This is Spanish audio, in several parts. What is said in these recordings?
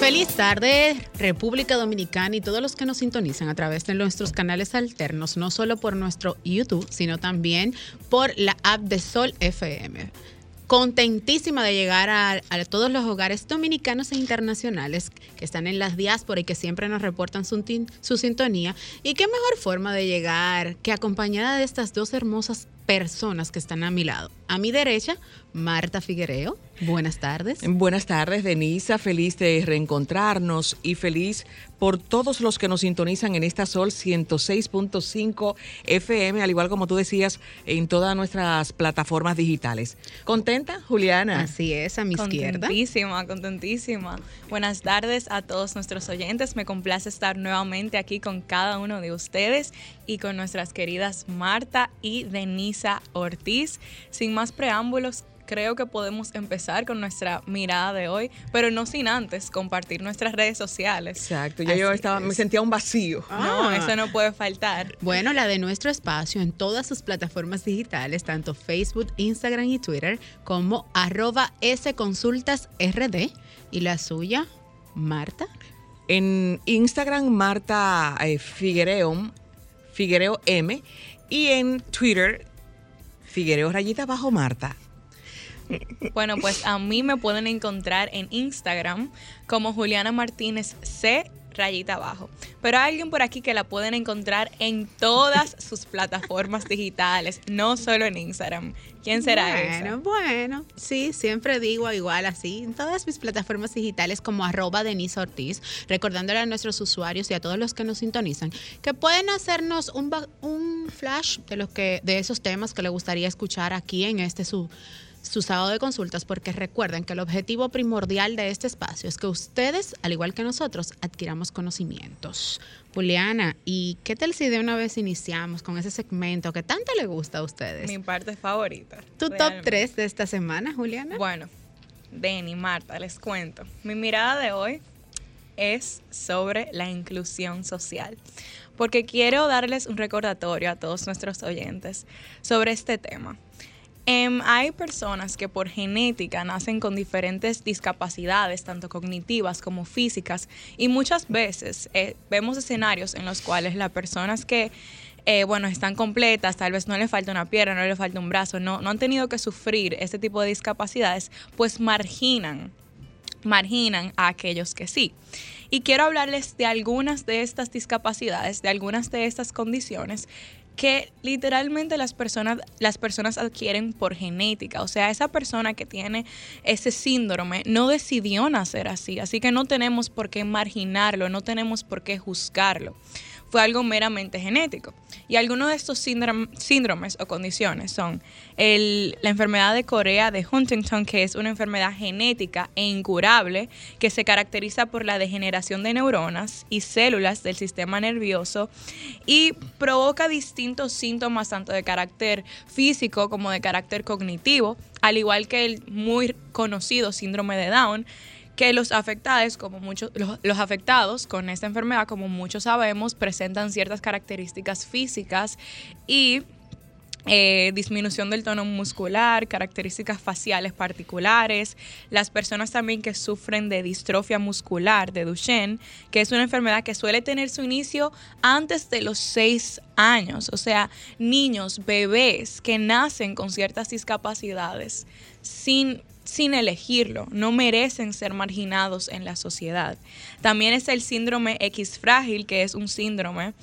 Feliz tarde, República Dominicana y todos los que nos sintonizan a través de nuestros canales alternos, no solo por nuestro YouTube, sino también por la app de Sol FM contentísima de llegar a, todos los hogares dominicanos e internacionales que están en las diásporas y que siempre nos reportan su, su, sintonía. Y qué mejor forma de llegar que acompañada de estas dos hermosas personas que están a mi lado. A mi derecha, Marta Figuereo. Buenas tardes. Buenas tardes, Denisa. Feliz de reencontrarnos y feliz por todos los que nos sintonizan en esta Sol 106.5 FM, al igual como tú decías, en todas nuestras plataformas digitales. ¿Contenta, Juliana? Así es, a mi izquierda. Contentísima, contentísima. Buenas tardes a todos nuestros oyentes. Me complace estar nuevamente aquí con cada uno de ustedes y con nuestras queridas Marta y Denisa Ortiz. Sin más preámbulos, creo que podemos empezar con nuestra mirada de hoy, pero no sin antes compartir nuestras redes sociales. Exacto, ya yo estaba, me sentía un vacío. No, ah. eso no puede faltar. Bueno, la de nuestro espacio en todas sus plataformas digitales, tanto Facebook, Instagram y Twitter, como arroba sconsultasrd. ¿Y la suya, Marta? En Instagram, Marta eh, Figuereo, Figuereo M, y en Twitter, Figuereo Rayita Bajo Marta. Bueno, pues a mí me pueden encontrar en Instagram como Juliana Martínez C rayita abajo. Pero hay alguien por aquí que la pueden encontrar en todas sus plataformas digitales, no solo en Instagram. ¿Quién será Bueno, bueno, sí, siempre digo igual así, en todas mis plataformas digitales como arroba Denise Ortiz, recordándole a nuestros usuarios y a todos los que nos sintonizan que pueden hacernos un, un flash de, los que, de esos temas que les gustaría escuchar aquí en este su su sábado de consultas porque recuerden que el objetivo primordial de este espacio es que ustedes, al igual que nosotros, adquiramos conocimientos. Juliana, ¿y qué tal si de una vez iniciamos con ese segmento que tanto le gusta a ustedes? Mi parte favorita. ¿Tu top 3 de esta semana, Juliana? Bueno, Denny, Marta, les cuento. Mi mirada de hoy es sobre la inclusión social, porque quiero darles un recordatorio a todos nuestros oyentes sobre este tema. Em, hay personas que por genética nacen con diferentes discapacidades, tanto cognitivas como físicas, y muchas veces eh, vemos escenarios en los cuales las personas que eh, bueno, están completas, tal vez no le falta una pierna, no le falta un brazo, no, no han tenido que sufrir este tipo de discapacidades, pues marginan, marginan a aquellos que sí. Y quiero hablarles de algunas de estas discapacidades, de algunas de estas condiciones que literalmente las personas, las personas adquieren por genética. O sea, esa persona que tiene ese síndrome no decidió nacer así, así que no tenemos por qué marginarlo, no tenemos por qué juzgarlo fue algo meramente genético. Y algunos de estos síndromes o condiciones son la enfermedad de Corea de Huntington, que es una enfermedad genética e incurable que se caracteriza por la degeneración de neuronas y células del sistema nervioso y provoca distintos síntomas tanto de carácter físico como de carácter cognitivo, al igual que el muy conocido síndrome de Down que los afectados, como muchos, los, afectados con esta enfermedad, como muchos sabemos, presentan ciertas características físicas y eh, disminución del tono muscular, características faciales particulares, las personas también que sufren de distrofia muscular, de Duchenne, que es una enfermedad que suele tener su inicio antes de los seis años, o sea, niños, bebés que nacen con ciertas discapacidades sin sin elegirlo, no merecen ser marginados en la sociedad. También es el síndrome X frágil, que es un síndrome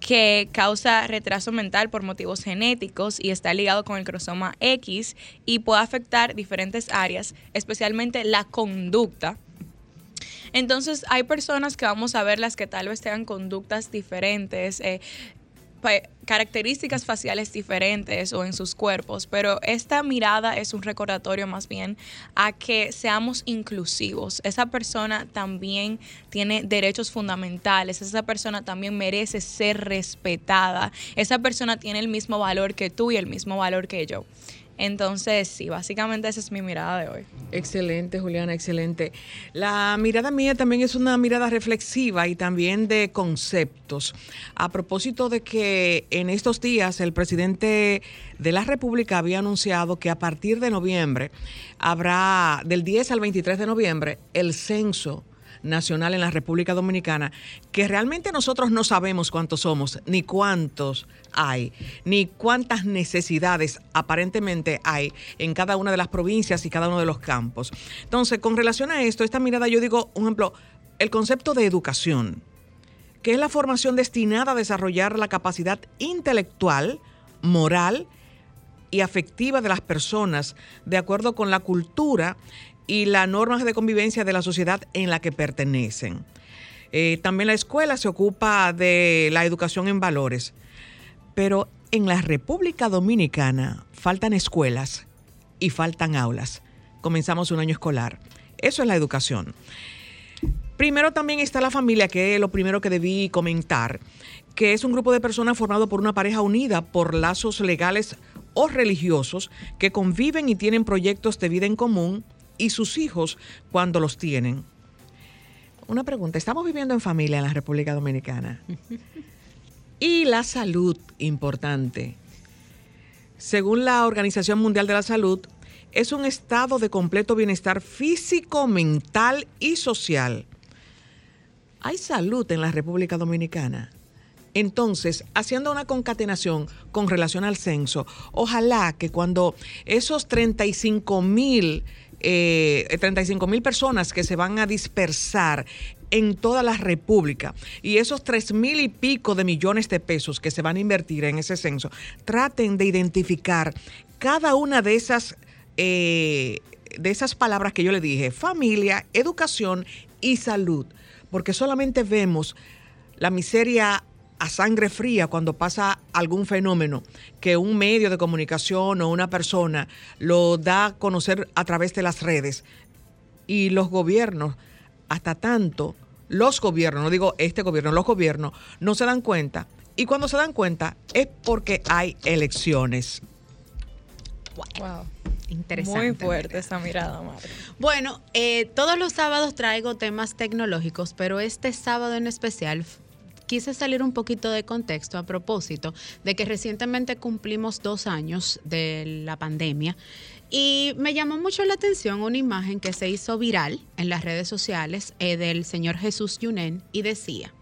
que causa retraso mental por motivos genéticos y está ligado con el cromosoma X y puede afectar diferentes áreas, especialmente la conducta. Entonces hay personas que vamos a ver las que tal vez tengan conductas diferentes, eh, características faciales diferentes o en sus cuerpos, pero esta mirada es un recordatorio más bien a que seamos inclusivos. Esa persona también tiene derechos fundamentales, esa persona también merece ser respetada, esa persona tiene el mismo valor que tú y el mismo valor que yo. Entonces, sí, básicamente esa es mi mirada de hoy. Excelente, Juliana, excelente. La mirada mía también es una mirada reflexiva y también de conceptos. A propósito de que en estos días el presidente de la República había anunciado que a partir de noviembre habrá, del 10 al 23 de noviembre, el censo nacional en la República Dominicana, que realmente nosotros no sabemos cuántos somos, ni cuántos hay, ni cuántas necesidades aparentemente hay en cada una de las provincias y cada uno de los campos. Entonces, con relación a esto, esta mirada, yo digo, un ejemplo, el concepto de educación, que es la formación destinada a desarrollar la capacidad intelectual, moral y afectiva de las personas de acuerdo con la cultura y las normas de convivencia de la sociedad en la que pertenecen. Eh, también la escuela se ocupa de la educación en valores, pero en la República Dominicana faltan escuelas y faltan aulas. Comenzamos un año escolar. Eso es la educación. Primero también está la familia, que es lo primero que debí comentar, que es un grupo de personas formado por una pareja unida por lazos legales o religiosos que conviven y tienen proyectos de vida en común y sus hijos cuando los tienen. Una pregunta, estamos viviendo en familia en la República Dominicana. Y la salud, importante. Según la Organización Mundial de la Salud, es un estado de completo bienestar físico, mental y social. ¿Hay salud en la República Dominicana? Entonces, haciendo una concatenación con relación al censo, ojalá que cuando esos 35 mil eh, 35 mil personas que se van a dispersar en toda la República. Y esos tres mil y pico de millones de pesos que se van a invertir en ese censo, traten de identificar cada una de esas, eh, de esas palabras que yo le dije, familia, educación y salud, porque solamente vemos la miseria a sangre fría cuando pasa algún fenómeno que un medio de comunicación o una persona lo da a conocer a través de las redes. Y los gobiernos, hasta tanto, los gobiernos, no digo este gobierno, los gobiernos no se dan cuenta. Y cuando se dan cuenta es porque hay elecciones. Wow. Interesante. Muy fuerte esa mirada, madre. Bueno, eh, todos los sábados traigo temas tecnológicos, pero este sábado en especial quise salir un poquito de contexto a propósito de que recientemente cumplimos dos años de la pandemia y me llamó mucho la atención una imagen que se hizo viral en las redes sociales eh, del señor Jesús Yunen y decía,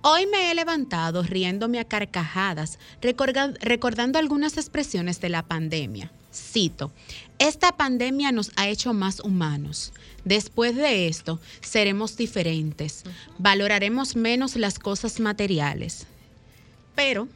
Hoy me he levantado riéndome a carcajadas, recordando algunas expresiones de la pandemia. Cito, esta pandemia nos ha hecho más humanos. Después de esto, seremos diferentes, valoraremos menos las cosas materiales. Pero,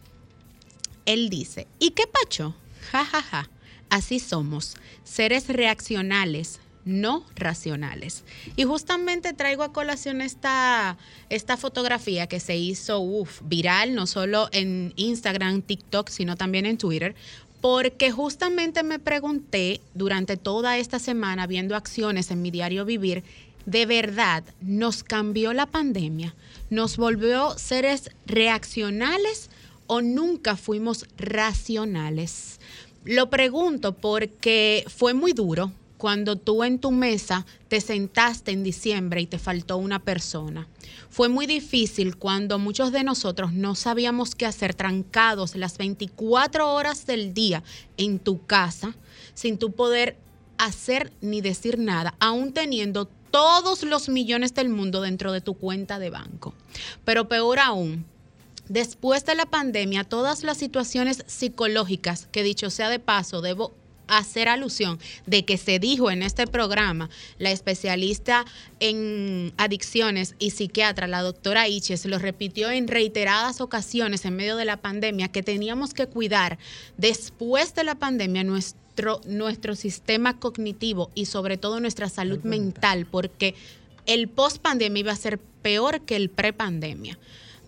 él dice, ¿y qué pacho? Ja, ja, ja. Así somos, seres reaccionales, no racionales. Y justamente traigo a colación esta, esta fotografía que se hizo viral, no solo en Instagram, TikTok, sino también en Twitter, porque justamente me pregunté durante toda esta semana viendo acciones en mi diario vivir, ¿de verdad nos cambió la pandemia? ¿Nos volvió seres reaccionales o nunca fuimos racionales? Lo pregunto porque fue muy duro cuando tú en tu mesa te sentaste en diciembre y te faltó una persona. Fue muy difícil cuando muchos de nosotros no sabíamos qué hacer trancados las 24 horas del día en tu casa sin tu poder hacer ni decir nada, aún teniendo todos los millones del mundo dentro de tu cuenta de banco. Pero peor aún, después de la pandemia, todas las situaciones psicológicas, que dicho sea de paso, debo hacer alusión de que se dijo en este programa, la especialista en adicciones y psiquiatra, la doctora Iches, lo repitió en reiteradas ocasiones en medio de la pandemia, que teníamos que cuidar después de la pandemia nuestro, nuestro sistema cognitivo y sobre todo nuestra salud mental, porque el post pandemia iba a ser peor que el pre pandemia.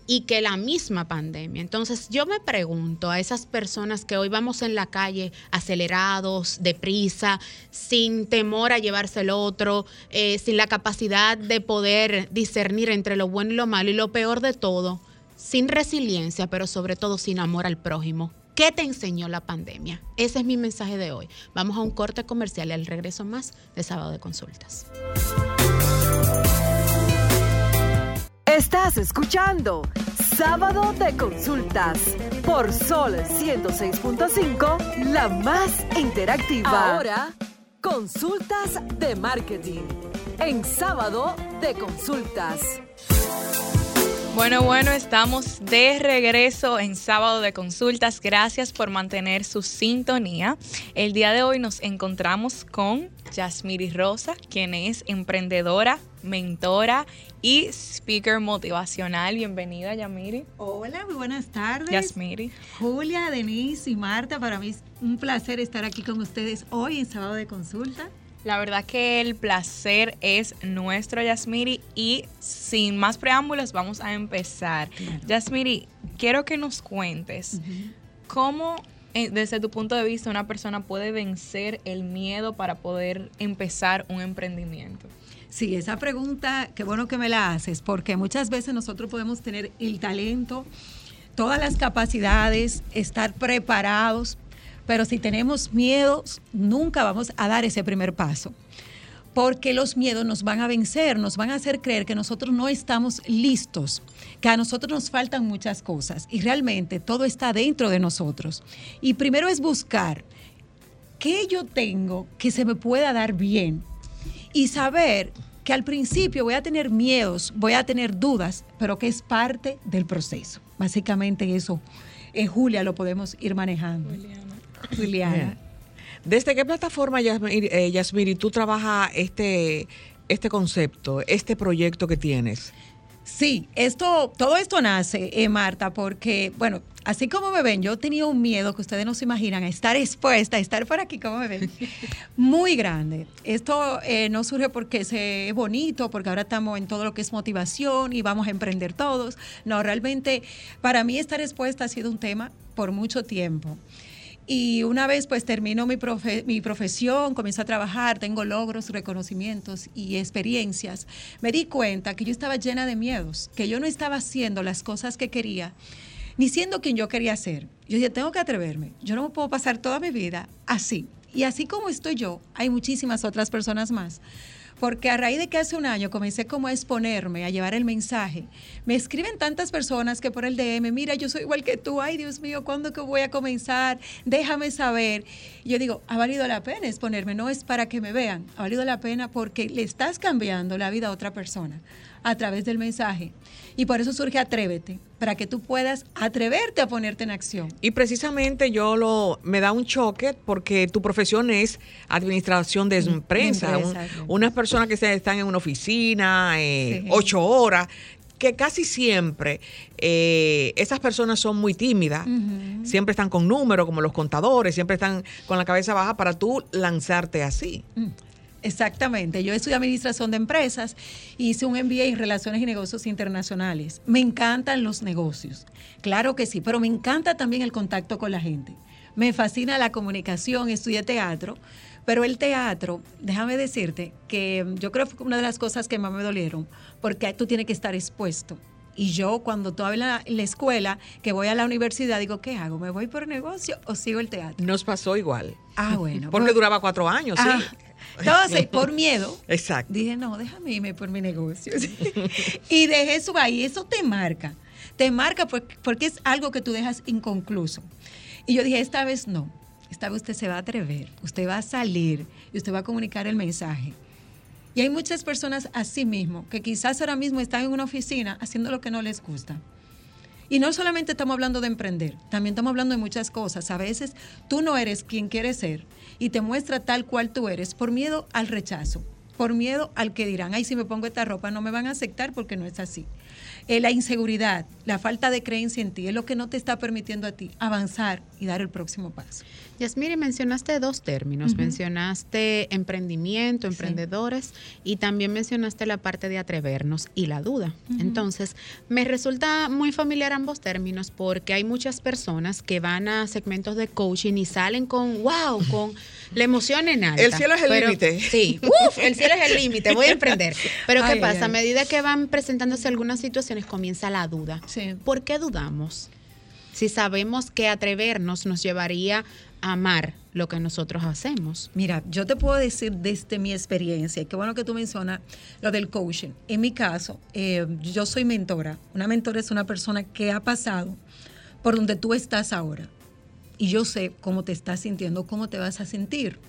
Y que la misma pandemia. Entonces yo me pregunto a esas personas que hoy vamos en la calle acelerados, deprisa, sin temor a llevarse el otro, eh, sin la capacidad de poder discernir entre lo bueno y lo malo y lo peor de todo, sin resiliencia, pero sobre todo sin amor al prójimo. ¿Qué te enseñó la pandemia? Ese es mi mensaje de hoy. Vamos a un corte comercial y al regreso más de sábado de consultas. Estás escuchando Sábado de Consultas por Sol 106.5, la más interactiva. Ahora, consultas de marketing en Sábado de Consultas. Bueno, bueno, estamos de regreso en sábado de consultas. Gracias por mantener su sintonía. El día de hoy nos encontramos con Yasmiri Rosa, quien es emprendedora, mentora y speaker motivacional. Bienvenida, Yamiri. Hola, muy buenas tardes. Yasmiri. Julia, Denise y Marta, para mí es un placer estar aquí con ustedes hoy en sábado de consulta. La verdad que el placer es nuestro, Yasmiri, y sin más preámbulos vamos a empezar. Yasmiri, quiero que nos cuentes cómo, eh, desde tu punto de vista, una persona puede vencer el miedo para poder empezar un emprendimiento. Sí, esa pregunta, qué bueno que me la haces, porque muchas veces nosotros podemos tener el talento, todas las capacidades, estar preparados, pero si tenemos miedos, nunca vamos a dar ese primer paso. Porque los miedos nos van a vencer, nos van a hacer creer que nosotros no estamos listos, que a nosotros nos faltan muchas cosas y realmente todo está dentro de nosotros. Y primero es buscar qué yo tengo que se me pueda dar bien y saber que al principio voy a tener miedos, voy a tener dudas, pero que es parte del proceso. Básicamente eso, en Julia lo podemos ir manejando. Juliana. ¿Desde qué plataforma, Yasmiri, eh, tú trabajas este, este concepto, este proyecto que tienes? Sí, esto, todo esto nace, eh, Marta, porque, bueno, así como me ven, yo tenía un miedo que ustedes no se imaginan, a estar expuesta, a estar por aquí como me ven, muy grande. Esto eh, no surge porque es bonito, porque ahora estamos en todo lo que es motivación y vamos a emprender todos. No, realmente para mí estar expuesta ha sido un tema por mucho tiempo. Y una vez pues termino mi, mi profesión, comienzo a trabajar, tengo logros, reconocimientos y experiencias, me di cuenta que yo estaba llena de miedos, que yo no estaba haciendo las cosas que quería, ni siendo quien yo quería ser. Yo dije, tengo que atreverme, yo no puedo pasar toda mi vida así. Y así como estoy yo, hay muchísimas otras personas más porque a raíz de que hace un año comencé como a exponerme, a llevar el mensaje, me escriben tantas personas que por el DM, mira, yo soy igual que tú, ay Dios mío, ¿cuándo que voy a comenzar? Déjame saber. yo digo, ha valido la pena exponerme, no es para que me vean, ha valido la pena porque le estás cambiando la vida a otra persona a través del mensaje. Y por eso surge Atrévete, para que tú puedas atreverte a ponerte en acción. Y precisamente yo lo me da un choque porque tu profesión es administración de empresa. unas personas que están en una oficina eh, ocho horas, que casi siempre eh, esas personas son muy tímidas, siempre están con números, como los contadores, siempre están con la cabeza baja para tú lanzarte así. Mm. Exactamente. Yo estudié administración de empresas y hice un MBA en relaciones y negocios internacionales. Me encantan los negocios. Claro que sí, pero me encanta también el contacto con la gente. Me fascina la comunicación, estudié teatro, pero el teatro, déjame decirte que yo creo que fue una de las cosas que más me dolieron, porque tú tienes que estar expuesto. Y yo cuando tú en la, la, escuela, que voy a la universidad, digo, ¿qué hago? ¿Me voy por negocio o sigo el teatro? Nos pasó igual. Ah, bueno. Porque pues duraba cuatro años, sí. Entonces, por miedo, Exacto. dije, no, déjame irme por mi negocio. y dejé eso ahí. Eso te marca. Te marca porque es algo que tú dejas inconcluso. Y yo dije, esta vez no. Esta vez usted se va a atrever. Usted va a salir y usted va a comunicar el mensaje. Y hay muchas personas así mismo que quizás ahora mismo están en una oficina haciendo lo que no les gusta. Y no solamente estamos hablando de emprender, también estamos hablando de muchas cosas. A veces tú no eres quien quieres ser y te muestra tal cual tú eres por miedo al rechazo. por miedo al que dirán, ay, si me pongo esta ropa no me van a aceptar porque no es así. Eh, la inseguridad, la falta de creencia en ti es lo que no te está permitiendo a ti avanzar y dar el próximo paso. Yasmiri, mencionaste dos términos, mencionaste emprendimiento, emprendedores y también mencionaste la parte de atrevernos y la duda. Entonces, me resulta muy familiar ambos términos porque hay muchas personas que van a segmentos de coaching y salen con, wow, con la emoción en alta. El cielo es el límite. Sí, el cielo es el límite, voy a emprender. Pero ¿qué pasa? A medida que van presentándose algunas situaciones, comienza la duda. ¿Por qué dudamos? Si sabemos que atrevernos nos llevaría amar lo que nosotros hacemos. Mira, yo te puedo decir desde mi experiencia, qué bueno que tú mencionas lo del coaching. En mi caso, eh, yo soy mentora. Una mentora es una persona que ha pasado por donde tú estás ahora. Y yo sé cómo te estás sintiendo, cómo te vas a sentir.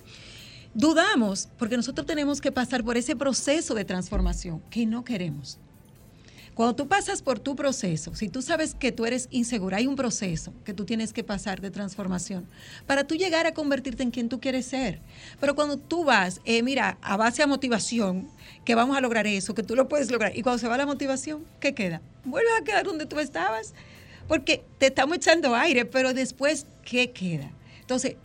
Dudamos porque nosotros tenemos que pasar por ese proceso de transformación que no queremos. Cuando tú pasas por tu proceso, si tú sabes que tú eres insegura, hay un proceso que tú tienes que pasar de transformación para tú llegar a convertirte en quien tú quieres ser. Pero cuando tú vas, eh, mira, a base de motivación, que vamos a lograr eso, que tú lo puedes lograr, y cuando se va la motivación, ¿qué queda? Vuelves a quedar donde tú estabas, porque te estamos echando aire, pero después, ¿qué queda? Entonces,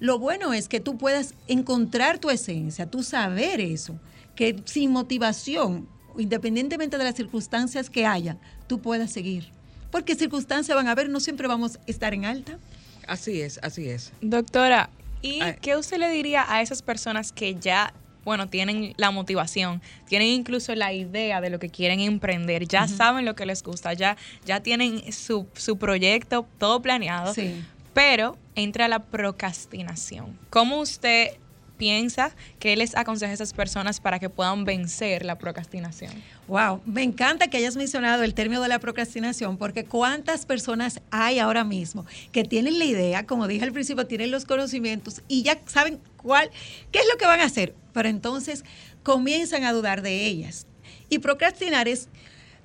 lo bueno es que tú puedas encontrar tu esencia, tú saber eso, que sin motivación independientemente de las circunstancias que haya, tú puedas seguir. Porque circunstancias van a haber, no siempre vamos a estar en alta. Así es, así es. Doctora, ¿y qué usted le diría a esas personas que ya, bueno, tienen la motivación, tienen incluso la idea de lo que quieren emprender, ya saben lo que les gusta, ya, ya tienen su, su proyecto todo planeado, sí. pero entra la procrastinación? ¿Cómo usted piensa que les aconseja a esas personas para que puedan vencer la procrastinación? Wow, me encanta que hayas mencionado el término de la procrastinación porque cuántas personas hay ahora mismo que tienen la idea, como dije al principio, tienen los conocimientos y ya saben cuál, qué es lo que van a hacer, pero entonces comienzan a dudar de ellas. Y procrastinar es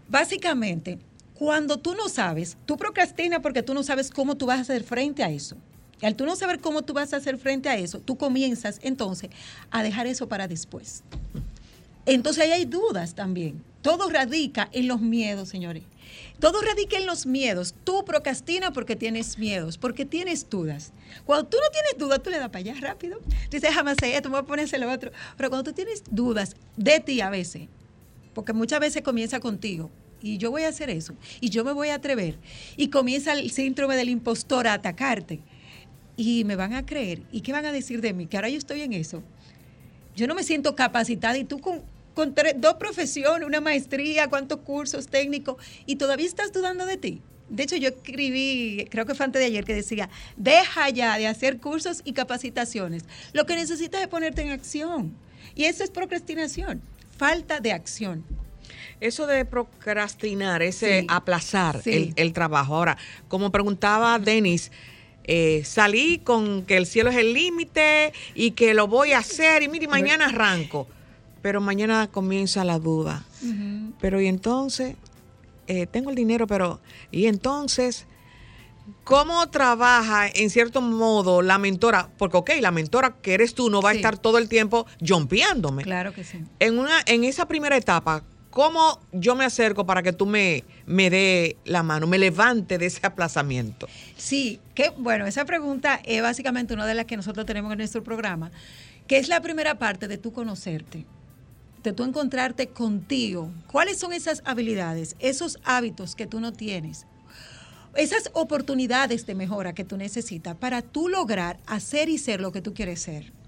básicamente cuando tú no sabes, tú procrastinas porque tú no sabes cómo tú vas a hacer frente a eso. Al tú no saber cómo tú vas a hacer frente a eso, tú comienzas entonces a dejar eso para después. Entonces ahí hay dudas también. Todo radica en los miedos, señores. Todo radica en los miedos. Tú procrastinas porque tienes miedos, porque tienes dudas. Cuando tú no tienes dudas, tú le das para allá rápido. Dices, jamás sé esto, me voy a ponerse lo otro. Pero cuando tú tienes dudas de ti a veces, porque muchas veces comienza contigo, y yo voy a hacer eso, y yo me voy a atrever, y comienza el síndrome del impostor a atacarte y me van a creer. ¿Y qué van a decir de mí? Que ahora yo estoy en eso. Yo no me siento capacitada y tú con, con dos profesiones, una maestría, cuántos cursos técnicos y todavía estás dudando de ti. De hecho, yo escribí, creo que fue antes de ayer, que decía, deja ya de hacer cursos y capacitaciones. Lo que necesitas es ponerte en acción. Y eso es procrastinación, falta de acción. Eso de procrastinar, ese aplazar El, el, trabajo. Ahora, como preguntaba Denis, eh, salí con que el cielo es el límite y que lo voy a hacer y mire, mañana arranco. Pero mañana comienza la duda. Pero y entonces, eh, tengo el dinero, pero y entonces, ¿cómo trabaja en cierto modo la mentora? Porque, ok, la mentora que eres tú no va a estar todo el tiempo jompeándome. Claro que sí. En, una, en esa primera etapa, ¿Cómo yo me acerco para que tú me, me dé la mano, me levante de ese aplazamiento? Sí, que bueno, esa pregunta es básicamente una de las que nosotros tenemos en nuestro programa, que es la primera parte de tú conocerte, de tú encontrarte contigo. ¿Cuáles son esas habilidades, esos hábitos que tú no tienes? Esas oportunidades de mejora que tú necesitas para tú lograr hacer y ser lo que tú quieres ser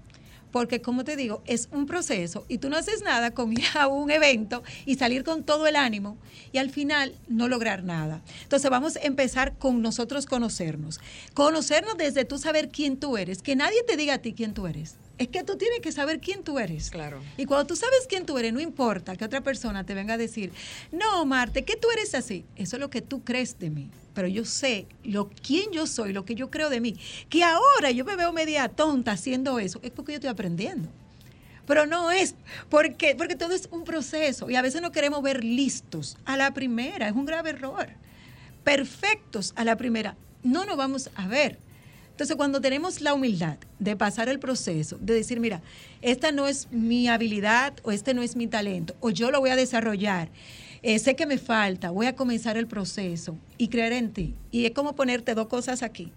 porque como te digo, es un proceso y tú no haces nada con ir a un evento y salir con todo el ánimo y al final no lograr nada. Entonces vamos a empezar con nosotros conocernos. Conocernos desde tú saber quién tú eres, que nadie te diga a ti quién tú eres. Es que tú tienes que saber quién tú eres. Claro. Y cuando tú sabes quién tú eres, no importa que otra persona te venga a decir, no, Marte, que tú eres así. Eso es lo que tú crees de mí pero yo sé lo quién yo soy, lo que yo creo de mí. Que ahora yo me veo media tonta haciendo eso, es porque yo estoy aprendiendo. Pero no es porque porque todo es un proceso y a veces no queremos ver listos a la primera, es un grave error. Perfectos a la primera, no nos vamos a ver. Entonces, cuando tenemos la humildad de pasar el proceso, de decir, mira, esta no es mi habilidad o este no es mi talento, o yo lo voy a desarrollar, eh, sé que me falta, voy a comenzar el proceso y creer en ti. Y es como ponerte dos cosas aquí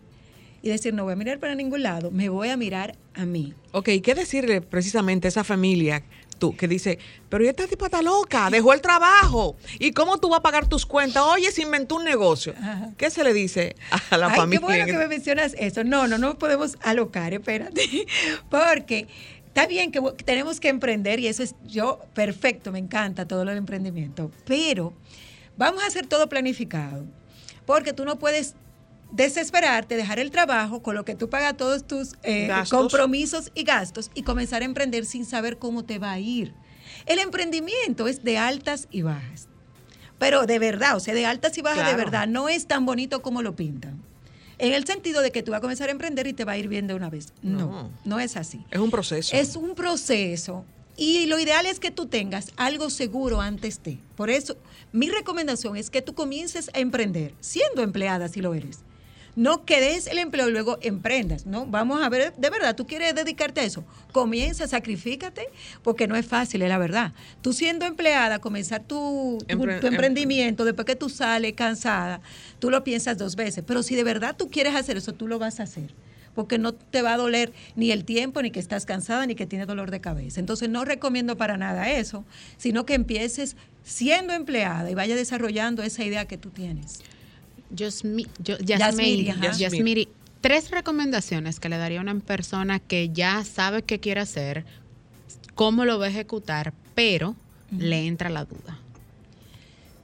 y decir, no voy a mirar para ningún lado, me voy a mirar a mí. Ok, ¿qué decirle precisamente esa familia tú que dice, pero esta tipa está loca, dejó el trabajo. ¿Y cómo tú vas a pagar tus cuentas? Oye, se inventó un negocio. ¿Qué se le dice a la Ay, familia? Qué bueno que me mencionas eso. No, no, no podemos alocar, espérate. Porque está bien que tenemos que emprender y eso es yo, perfecto, me encanta todo lo del emprendimiento. Pero vamos a hacer todo planificado. Porque tú no puedes desesperarte, dejar el trabajo con lo que tú pagas todos tus eh, compromisos y gastos y comenzar a emprender sin saber cómo te va a ir. El emprendimiento es de altas y bajas. Pero de verdad, o sea, de altas y bajas de verdad, no es tan bonito como lo pintan. En el sentido de que tú vas a comenzar a emprender y te va a ir bien de una vez. No, no, no es así. Es un proceso. Es un proceso. Y lo ideal es que tú tengas algo seguro antes de. Por eso, mi recomendación es que tú comiences a emprender, siendo empleada si lo eres no quedes el empleo y luego emprendas, ¿no? Vamos a ver, de verdad, tú quieres dedicarte a eso. Comienza, sacrifícate, porque no es fácil, es la verdad. Tú siendo empleada, comenzar tu, tu, em- emprendimiento, después que tú sales cansada, tú lo piensas dos veces. Pero si de verdad tú quieres hacer eso, tú lo vas a hacer porque no te va a doler ni el tiempo, ni que estás cansada, ni que tienes dolor de cabeza. Entonces no recomiendo para nada eso, sino que empieces siendo empleada y vaya desarrollando esa idea que tú tienes. Yasmiri, tres recomendaciones que le daría a una persona que ya sabe qué quiere hacer, cómo lo va a ejecutar, pero le entra la duda.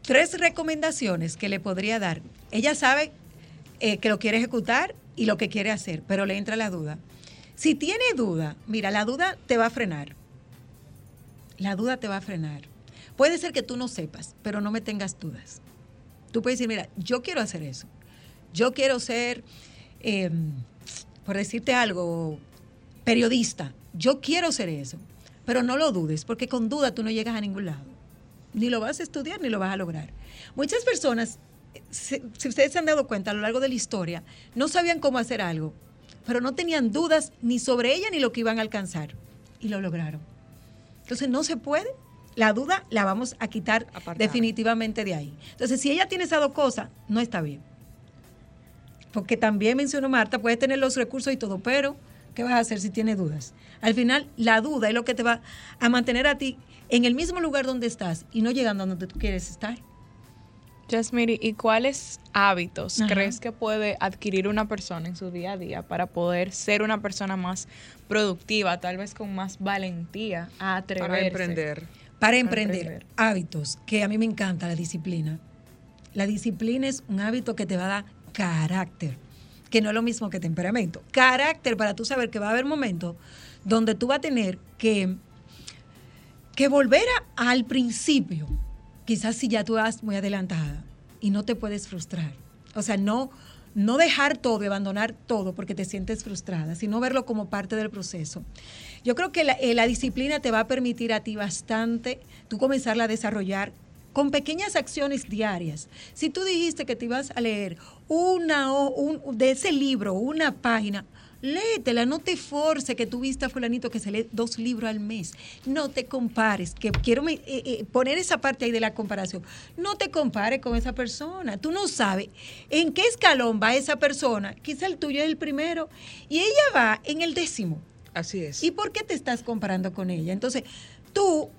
Tres recomendaciones que le podría dar. Ella sabe eh, que lo quiere ejecutar y lo que quiere hacer, pero le entra la duda. Si tiene duda, mira, la duda te va a frenar. La duda te va a frenar. Puede ser que tú no sepas, pero no me tengas dudas. Tú puedes decir, mira, yo quiero hacer eso. Yo quiero ser, em, por decirte algo, periodista. Yo quiero ser eso. Pero no lo dudes, porque con duda tú no llegas a ningún lado. Ni lo vas a estudiar, ni lo vas a lograr. Muchas personas, si, ustedes se han dado cuenta a lo largo de la historia, no sabían cómo hacer algo, pero no tenían dudas ni sobre ella ni lo que iban a alcanzar. Y lo lograron. Entonces no se puede la duda la vamos a quitar definitivamente de ahí. Entonces, si ella tiene esas dos cosas, no está bien. Porque también mencionó Marta, puede tener los recursos y todo, pero ¿qué vas a hacer si tiene dudas? Al final, la duda es lo que te va a mantener a ti en el mismo lugar donde estás y no llegando a donde tú quieres estar. Jasmine, ¿y cuáles hábitos crees que puede adquirir una persona en su día a día para poder ser una persona más productiva, tal vez con más valentía a atreverse? Para emprender para emprender, hábitos, que a mí me encanta la disciplina. La disciplina es un hábito que te va a dar carácter, que no es lo mismo que temperamento. Carácter para tú saber que va a haber momentos donde tú vas a tener que, que volver al principio, quizás si ya tú vas muy adelantada y no te puedes frustrar. O sea, no, no dejar todo y abandonar todo porque te sientes frustrada, sino verlo como parte del proceso. Yo creo que eh, la, disciplina te va a permitir a ti bastante tú comenzarla a desarrollar con pequeñas acciones diarias. Si tú dijiste que te ibas a leer una o un, de ese libro, una página, léetela, no te force que tú viste a fulanito que se lee dos libros al mes. No te compares, que quiero eh, eh, poner esa parte ahí de la comparación. No te compares con esa persona. Tú no sabes en qué escalón va esa persona. Quizá el tuyo es el primero y ella va en el décimo. Así es. ¿Y por qué te estás comparando con ella? Entonces, tú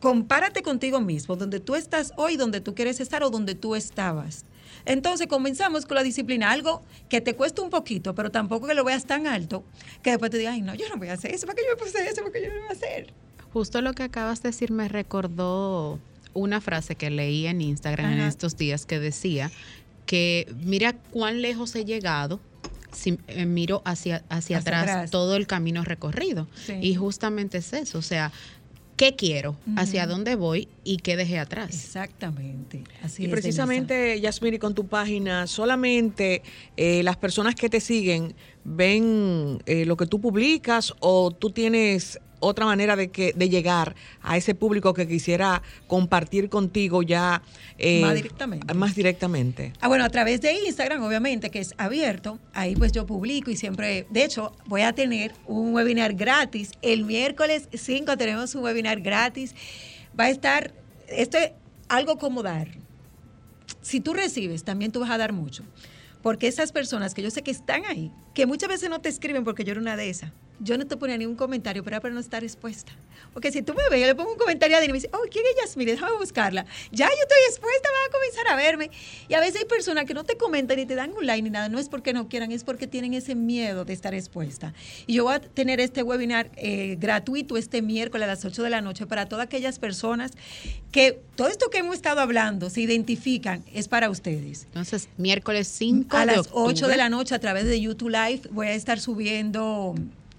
compárate contigo mismo, donde tú estás hoy, donde tú quieres estar o donde tú estabas. Entonces comenzamos con la disciplina, algo que te cuesta un poquito, pero tampoco que lo veas tan alto, que después te digas, ay, no, yo no voy a hacer eso, ¿para qué yo me puse eso? ¿Para qué yo no voy a hacer? Justo lo que acabas de decir me recordó una frase que leí en Instagram en estos días que decía que mira cuán lejos he llegado si eh, miro hacia, hacia, atrás, todo el camino recorrido. Y justamente es eso, o sea, ¿qué quiero? ¿Hacia dónde voy? ¿Y qué dejé atrás? Exactamente. Así y precisamente, Yasmiri, con tu página, solamente eh, las personas que te siguen ven eh, lo que tú publicas o tú tienes otra manera de que de llegar a ese público que quisiera compartir contigo ya eh, más directamente. Más directamente. Ah, bueno, a través de Instagram, obviamente, que es abierto. Ahí pues yo publico y siempre, de hecho, voy a tener un webinar gratis. El miércoles 5 tenemos un webinar gratis. Va a estar, esto es algo como dar. Si tú recibes, también tú vas a dar mucho. Porque esas personas que yo sé que están ahí, que muchas veces no te escriben porque yo era una de esas, yo no te ponía ningún comentario, pero era para no estar expuesta. Porque si tú me ves, yo le pongo un comentario a Dani y me dice, oh, ¿quién es Yasmine? Déjame buscarla. Ya yo estoy expuesta, van a comenzar a verme. Y a veces hay personas que no te comentan ni te dan un like ni nada. No es porque no quieran, es porque tienen ese miedo de estar expuesta. Y yo voy a tener este webinar eh, gratuito este miércoles a las 8 de la noche para todas aquellas personas que todo esto que hemos estado hablando se identifican, es para ustedes. Entonces, miércoles 5 a las 8 de la noche a través de YouTube Live voy a estar subiendo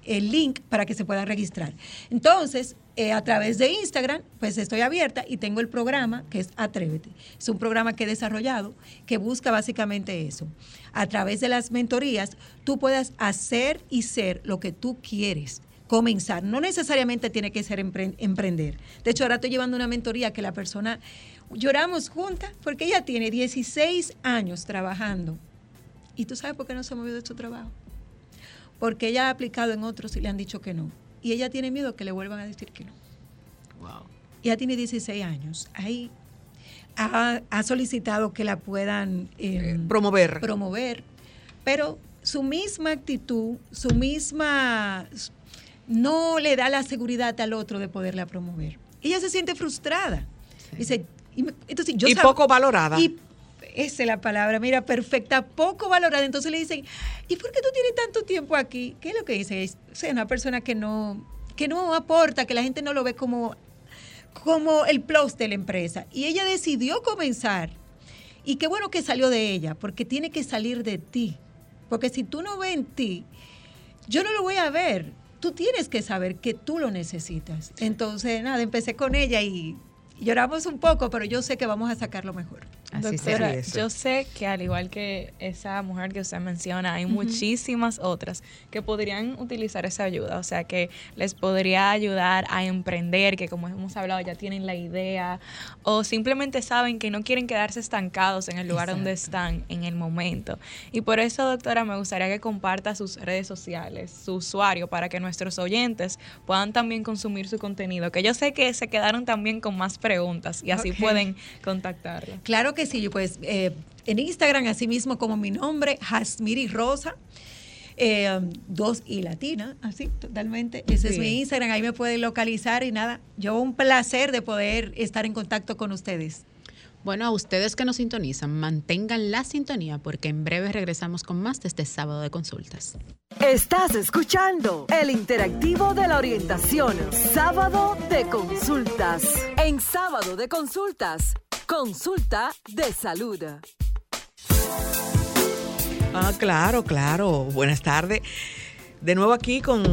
el link para que se puedan registrar. Entonces, eh, a través de Instagram, pues estoy abierta y tengo el programa que es Atrévete. Es un programa que he desarrollado que busca básicamente eso. A través de las mentorías, tú puedas hacer y ser lo que tú quieres comenzar. No necesariamente tiene que ser emprender. De hecho, ahora estoy llevando una mentoría que la persona lloramos juntas porque ella tiene 16 años trabajando. ¿Y tú sabes por qué no se ha movido de su trabajo? Porque ella ha aplicado en otros y le han dicho que no. Y ella tiene miedo que le vuelvan a decir que no. Wow. Ella tiene 16 años. Ahí ha, solicitado que la puedan eh, promover. promover. Pero su misma actitud, su misma no le da la seguridad al otro de poderla promover. Ella se siente frustrada. Dice, y, entonces, yo y poco valorada. Esa es la palabra, mira, perfecta, poco valorada. Entonces le dicen, ¿y por qué tú tienes tanto tiempo aquí? ¿Qué es lo que dice? Es una persona que no, que no aporta, que la gente no lo ve como, como el plus de la empresa. Y ella decidió comenzar. Y qué bueno que salió de ella, porque tiene que salir de ti. Porque si tú no ves en ti, yo no lo voy a ver. Tú tienes que saber que tú lo necesitas. Entonces, nada, empecé con ella y lloramos un poco, pero yo sé que vamos a sacarlo mejor. Doctora, yo sé que al igual que esa mujer que usted menciona, hay muchísimas otras que podrían utilizar esa ayuda, o sea, que les podría ayudar a emprender, que como hemos hablado ya tienen la idea, o simplemente saben que no quieren quedarse estancados en el lugar donde están en el momento. Y por eso, doctora, me gustaría que comparta sus redes sociales, su usuario, para que nuestros oyentes puedan también consumir su contenido, que yo sé que se quedaron también con más preguntas y así pueden contactarla. Claro que sí, pues eh, en Instagram, así mismo como mi nombre, Jasmiri Rosa. Eh, dos y latina, así totalmente. Ese es mi Instagram, ahí me pueden localizar y nada, yo un placer de poder estar en contacto con ustedes. Bueno, a ustedes que nos sintonizan, mantengan la sintonía porque en breve regresamos con más de este sábado de consultas. Estás escuchando el interactivo de la orientación, sábado de consultas. En sábado de consultas Consulta de salud. Ah, claro, claro. Buenas tardes. De nuevo aquí con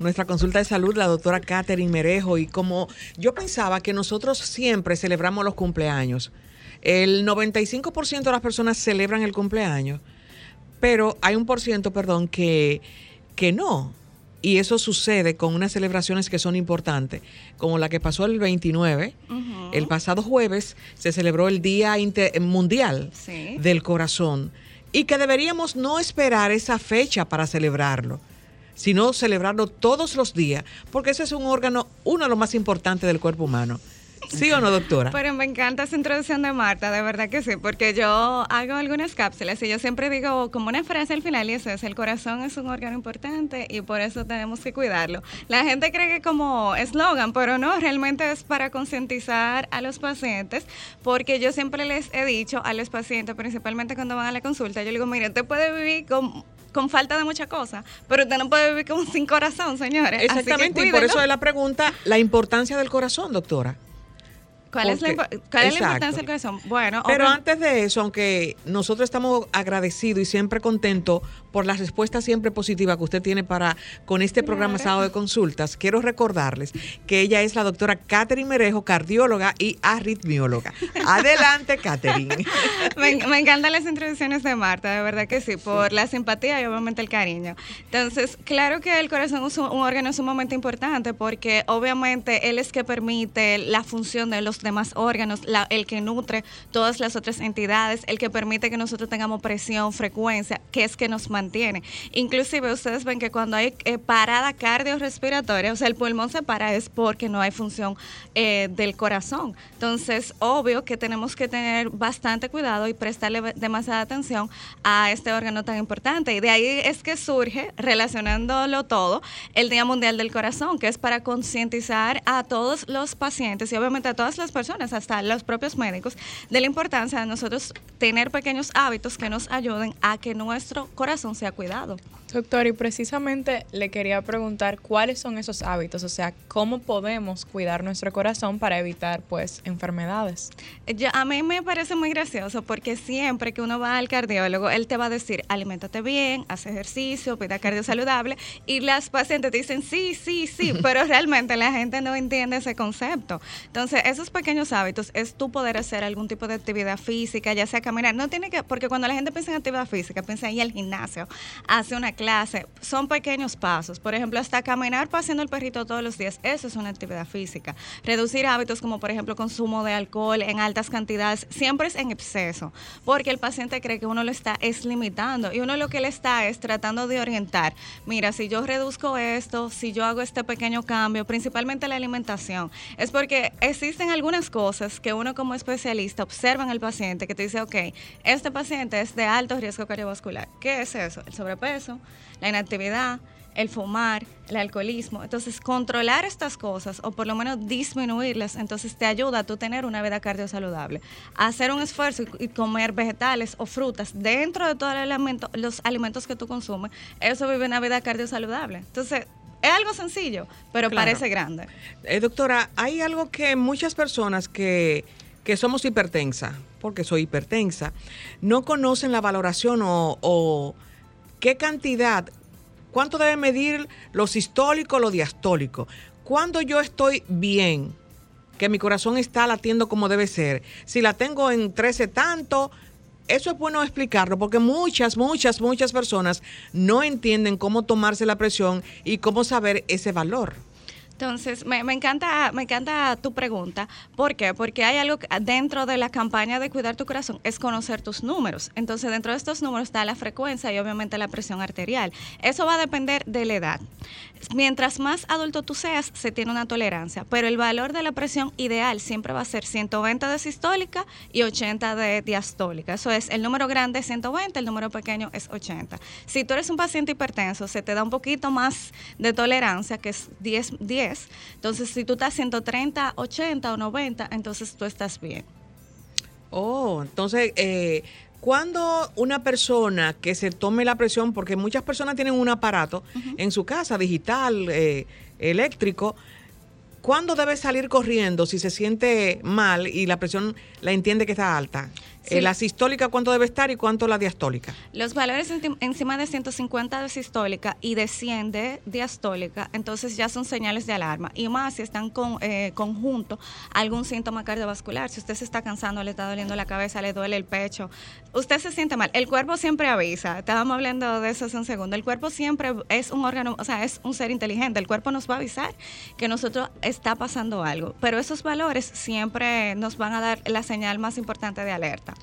nuestra consulta de salud, la doctora Catherine Merejo. Y como yo pensaba que nosotros siempre celebramos los cumpleaños, el 95% de las personas celebran el cumpleaños, pero hay un por ciento, perdón, que, que no y eso sucede con unas celebraciones que son importantes, como la que pasó el 29. El pasado jueves se celebró el Día Mundial del Corazón y que deberíamos no esperar esa fecha para celebrarlo, sino celebrarlo todos los días, porque ese es un órgano, uno de los más importantes del cuerpo humano. ¿Sí o no, doctora? Pero me encanta esa introducción de Marta, de verdad que sí, porque yo hago algunas cápsulas y yo siempre digo como una frase al final y eso es, el corazón es un órgano importante y por eso tenemos que cuidarlo. La gente cree que como eslogan, pero no, realmente es para concientizar a los pacientes, porque yo siempre les he dicho a los pacientes, principalmente cuando van a la consulta, yo les digo, mire, usted puede vivir con con falta de muchas cosas, pero usted no puede vivir como sin corazón, señores. Exactamente, y por eso es la pregunta, la importancia del corazón, doctora. ¿Cuál, es, la, importancia del corazón? Bueno, pero antes de eso, aunque nosotros estamos agradecidos y siempre contentos por la respuesta siempre positiva que usted tiene para con este programa Sábado de Consultas. Quiero recordarles que ella es la doctora Catherine Merejo, cardióloga y arritmióloga. Adelante, Catherine. me, me, encantan las introducciones de Marta, de verdad que sí, por la simpatía y obviamente el cariño. Entonces, claro que el corazón es un, un órgano sumamente importante porque obviamente él es que permite la función de los demás órganos, la, el que nutre todas las otras entidades, el que permite que nosotros tengamos presión, frecuencia, que es que nos mantiene. Inclusive ustedes ven que cuando hay eh, parada cardiorrespiratoria, o sea, el pulmón se para es porque no hay función eh, del corazón. Entonces, obvio que tenemos que tener bastante cuidado y prestarle demasiada atención a este órgano tan importante. Y de ahí es que surge, relacionándolo todo, el Día Mundial del Corazón, que es para concientizar a todos los pacientes y obviamente a todas las personas, hasta los propios médicos, de la importancia de nosotros tener pequeños hábitos que nos ayuden a que nuestro corazón sea cuidado. Doctor, y precisamente le quería preguntar cuáles son esos hábitos, o sea, cómo podemos cuidar nuestro corazón para evitar pues enfermedades. Yo, a mí me parece muy gracioso porque siempre que uno va al cardiólogo, él te va a decir, aliméntate bien, haz ejercicio, pida cardio saludable, y las pacientes dicen, sí, sí, sí, pero realmente la gente no entiende ese concepto. Entonces, esos pequeños hábitos es tú poder hacer algún tipo de actividad física, ya sea caminar, no tiene que, porque cuando la gente piensa en actividad física, piensa en ir al gimnasio, hace una clase, son pequeños pasos. Por ejemplo, hasta caminar paseando el perrito todos los días, eso es una actividad física. Reducir hábitos como, por ejemplo, consumo de alcohol en altas cantidades, siempre es en exceso, porque el paciente cree que uno lo está es limitando y uno lo que le está es tratando de orientar. Mira, si yo reduzco esto, si yo hago este pequeño cambio, principalmente la alimentación, es porque existen algunas cosas que uno como especialista observa en el paciente que te dice, ok, este paciente es de alto riesgo cardiovascular. ¿Qué es eso? El sobrepeso, la inactividad, el fumar, el alcoholismo. Entonces, controlar estas cosas o por lo menos disminuirlas, entonces te ayuda a tú tener una vida cardiosaludable. Hacer un esfuerzo y comer vegetales o frutas dentro de todos los alimentos que tú consumes, eso vive una vida cardiosaludable. Entonces, es algo sencillo, pero parece grande. Eh, doctora, hay algo que muchas personas que, que somos hipertensa, porque soy hipertensa, no conocen la valoración o, o qué cantidad, cuánto debe medir lo sistólico, lo diastólico. Cuando yo estoy bien, que mi corazón está latiendo como debe ser, si la tengo en 13 tanto, eso es bueno explicarlo porque muchas, muchas, muchas personas no entienden cómo tomarse la presión y cómo saber ese valor. Entonces, me, encanta, me encanta tu pregunta. ¿Por qué? Porque hay algo dentro de la campaña de cuidar tu corazón, es conocer tus números. Entonces, dentro de estos números está la frecuencia y obviamente la presión arterial. Eso va a depender de la edad. Mientras más adulto tú seas, se tiene una tolerancia, pero el valor de la presión ideal siempre va a ser 120 de sistólica y 80 de diastólica. Eso es, el número grande es 120, el número pequeño es 80. Si tú eres un paciente hipertenso, se te da un poquito más de tolerancia, que es 10, 10 entonces, si tú estás 130, 80 o 90, entonces tú estás bien. Oh, entonces, eh, cuando una persona que se tome la presión, porque muchas personas tienen un aparato en su casa, digital, eh, eléctrico, ¿cuándo debe salir corriendo si se siente mal y la presión la entiende que está alta? Eh, ¿La sistólica cuánto debe estar y cuánto la diastólica? Los valores encima de 150 de sistólica y de 100 de diastólica, entonces ya son señales de alarma. Y más si están con, eh, conjunto algún síntoma cardiovascular. Si usted se está cansando, le está doliendo la cabeza, le duele el pecho, usted se siente mal. El cuerpo siempre avisa. Estábamos hablando de eso hace un segundo. El cuerpo siempre es un órgano, o sea, es un ser inteligente. El cuerpo nos va a avisar que nosotros está pasando algo. Pero esos valores siempre nos van a dar la señal más importante de alerta.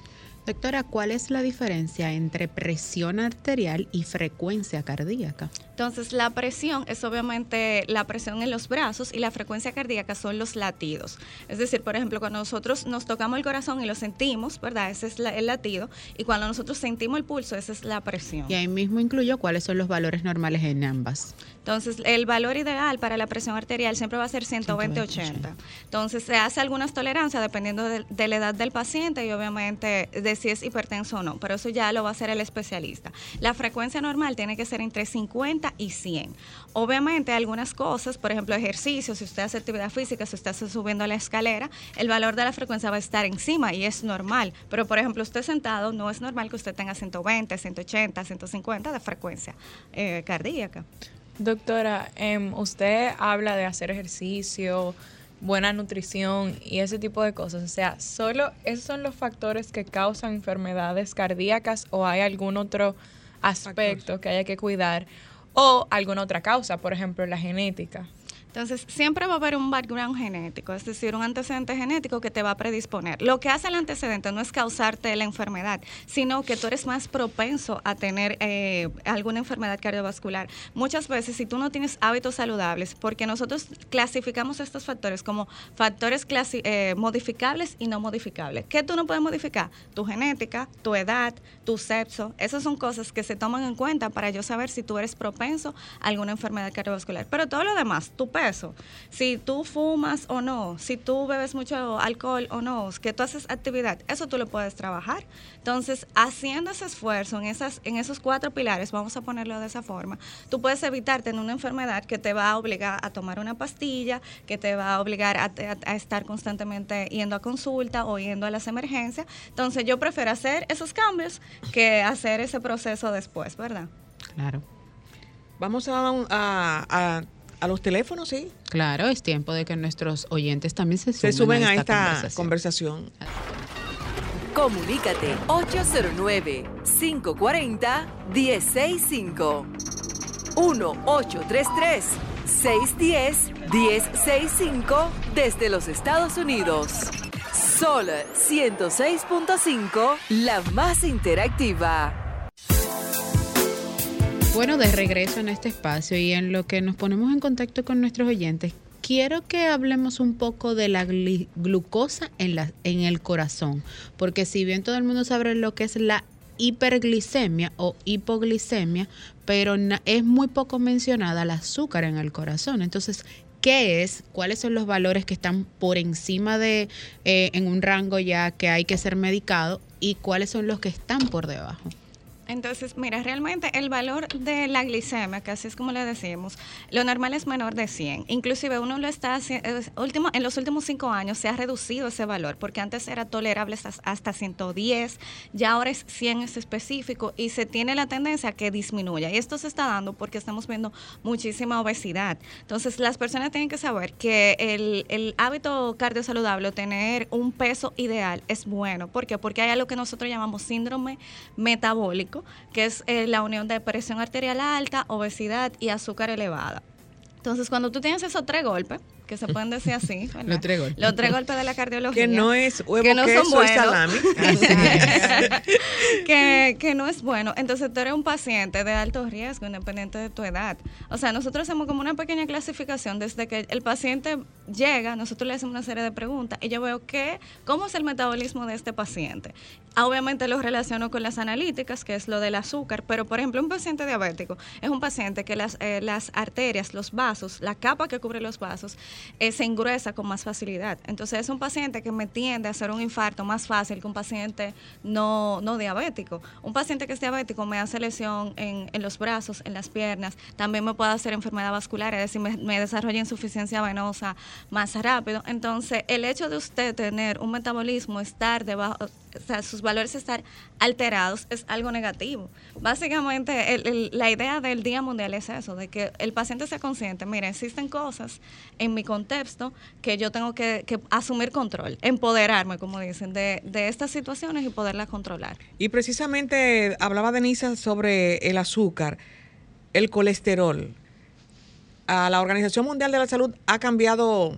Doctora, ¿cuál es la diferencia entre presión arterial y frecuencia cardíaca? Entonces, la presión es obviamente la presión en los brazos y la frecuencia cardíaca son los latidos. Es decir, por ejemplo, cuando nosotros nos tocamos el corazón y lo sentimos, ¿verdad? Ese es el latido. Y cuando nosotros sentimos el pulso, esa es la presión. Y ahí mismo incluyo cuáles son los valores normales en ambas. Entonces, el valor ideal para la presión arterial siempre va a ser 120-80. Entonces, se hace algunas tolerancias dependiendo de, de, la edad del paciente y obviamente de si es hipertenso o no, pero eso ya lo va a hacer el especialista. La frecuencia normal tiene que ser entre 50 y 100. Obviamente, algunas cosas, por ejemplo, ejercicio, si usted hace actividad física, si usted está subiendo la escalera, el valor de la frecuencia va a estar encima y es normal. Pero, por ejemplo, usted sentado, no es normal que usted tenga 120, 180, 150 de frecuencia eh, cardíaca. Doctora, em, usted habla de hacer ejercicio, buena nutrición y ese tipo de cosas. O sea, ¿solo esos son los factores que causan enfermedades cardíacas o hay algún otro aspecto que haya que cuidar o alguna otra causa, por ejemplo, la genética? Entonces, siempre va a haber un background genético, es decir, un antecedente genético que te va a predisponer. Lo que hace el antecedente no es causarte la enfermedad, sino que tú eres más propenso a tener eh, alguna enfermedad cardiovascular. Muchas veces, si tú no tienes hábitos saludables, porque nosotros clasificamos estos factores como factores eh, modificables y no modificables. ¿Qué tú no puedes modificar? Tu genética, tu edad, tu sexo. Esas son cosas que se toman en cuenta para yo saber si tú eres propenso a alguna enfermedad cardiovascular. Pero todo lo demás, tu eso. Si tú fumas o no, si tú bebes mucho alcohol o no, que tú haces actividad, eso tú lo puedes trabajar. Entonces, haciendo ese esfuerzo en, esas, en esos cuatro pilares, vamos a ponerlo de esa forma, tú puedes evitar tener una enfermedad que te va a obligar a tomar una pastilla, que te va a obligar a, a estar constantemente yendo a consulta o yendo a las emergencias. Entonces, yo prefiero hacer esos cambios que hacer ese proceso después, ¿verdad? Claro. Vamos a, a, a los teléfonos, sí. Claro, es tiempo de que nuestros oyentes también se sumen, se a esta, conversación. Comunícate 809-540-1065. 1-833-610-1065 desde los Estados Unidos. Sol 106.5, la más interactiva. Bueno, de regreso en este espacio y en lo que nos ponemos en contacto con nuestros oyentes, quiero que hablemos un poco de la glucosa en, la, en el corazón, porque si bien todo el mundo sabe lo que es la hiperglicemia o hipoglicemia, pero es muy poco mencionada el azúcar en el corazón. Entonces, ¿qué es? ¿Cuáles son los valores que están por encima de, eh, en un rango ya que hay que ser medicado? ¿Y cuáles son los que están por debajo? Entonces, mira, realmente el valor de la glicemia, que así es como le decimos, lo normal es menor de 100. Inclusive uno lo está haciendo, último, en los últimos cinco años se ha reducido ese valor, porque antes era tolerable hasta 110, ya ahora es 100 es específico y se tiene la tendencia a que disminuya. Y esto se está dando porque estamos viendo muchísima obesidad. Entonces, las personas tienen que saber que el, el hábito cardiosaludable, tener un peso ideal, es bueno. ¿Por qué? Porque hay algo que nosotros llamamos síndrome metabólico que es eh, la unión de presión arterial alta, obesidad y azúcar elevada. Entonces, cuando tú tienes esos tres golpes, que se pueden decir así. Los tres golpes. Los tres golpes de la cardiología. Que no es huevo, que no queso son buenos. salami. que, que no es bueno. Entonces, tú eres un paciente de alto riesgo, independiente de tu edad. O sea, nosotros hacemos como una pequeña clasificación desde que el paciente llega, nosotros le hacemos una serie de preguntas y yo veo que, cómo es el metabolismo de este paciente. Obviamente lo relaciono con las analíticas, que es lo del azúcar, pero por ejemplo un paciente diabético es un paciente que las, eh, las arterias, los vasos, la capa que cubre los vasos, eh, se engruesa con más facilidad. Entonces es un paciente que me tiende a hacer un infarto más fácil que un paciente no, no diabético. Un paciente que es diabético me hace lesión en, en los brazos, en las piernas, también me puede hacer enfermedad vascular, es decir, me, me desarrolla insuficiencia venosa más rápido. Entonces el hecho de usted tener un metabolismo, estar debajo o sea, sus valores estar alterados es algo negativo. Básicamente, la idea del Día Mundial es eso, de que el paciente sea consciente, mira, existen cosas en mi contexto que yo tengo que, asumir control, empoderarme, como dicen, de, de, estas situaciones y poderlas controlar. Y precisamente hablaba Denisa sobre el azúcar, el colesterol. A la Organización Mundial de la Salud ha cambiado,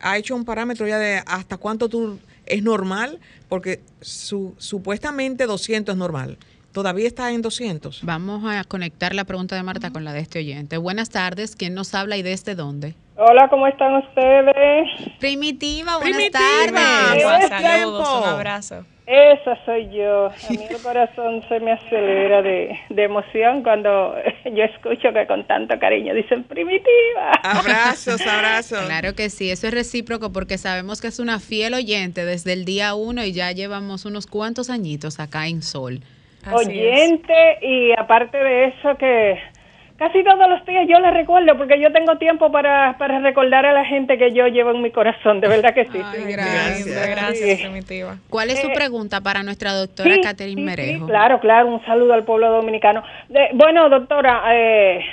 ha hecho un parámetro ya de hasta cuánto tú es normal, porque su, supuestamente 200 es normal. ¿Todavía está en 200? Vamos a conectar la pregunta de Marta con la de este oyente. Buenas tardes, ¿quién nos habla y desde dónde? Hola, ¿cómo están ustedes? Primitiva, buenas tardes. Saludos, un abrazo. Esa soy yo. A mí el corazón se me acelera de, de emoción cuando yo escucho que con tanto cariño dicen primitiva. Abrazos, abrazos. Claro que sí, eso es recíproco porque sabemos que es una fiel oyente desde el día uno y ya llevamos unos cuantos añitos acá en Sol. Oyente y aparte de eso que casi todos los días yo le recuerdo porque yo tengo tiempo para, para recordar a la gente que yo llevo en mi corazón, de verdad que sí. Ay, sí. gracias. Gracias, Sí. Primitiva. ¿Cuál es su Eh, pregunta para nuestra doctora Sí, Catherine sí, Merejo? sí, claro, claro, un saludo al pueblo dominicano. De- bueno, doctora, eh,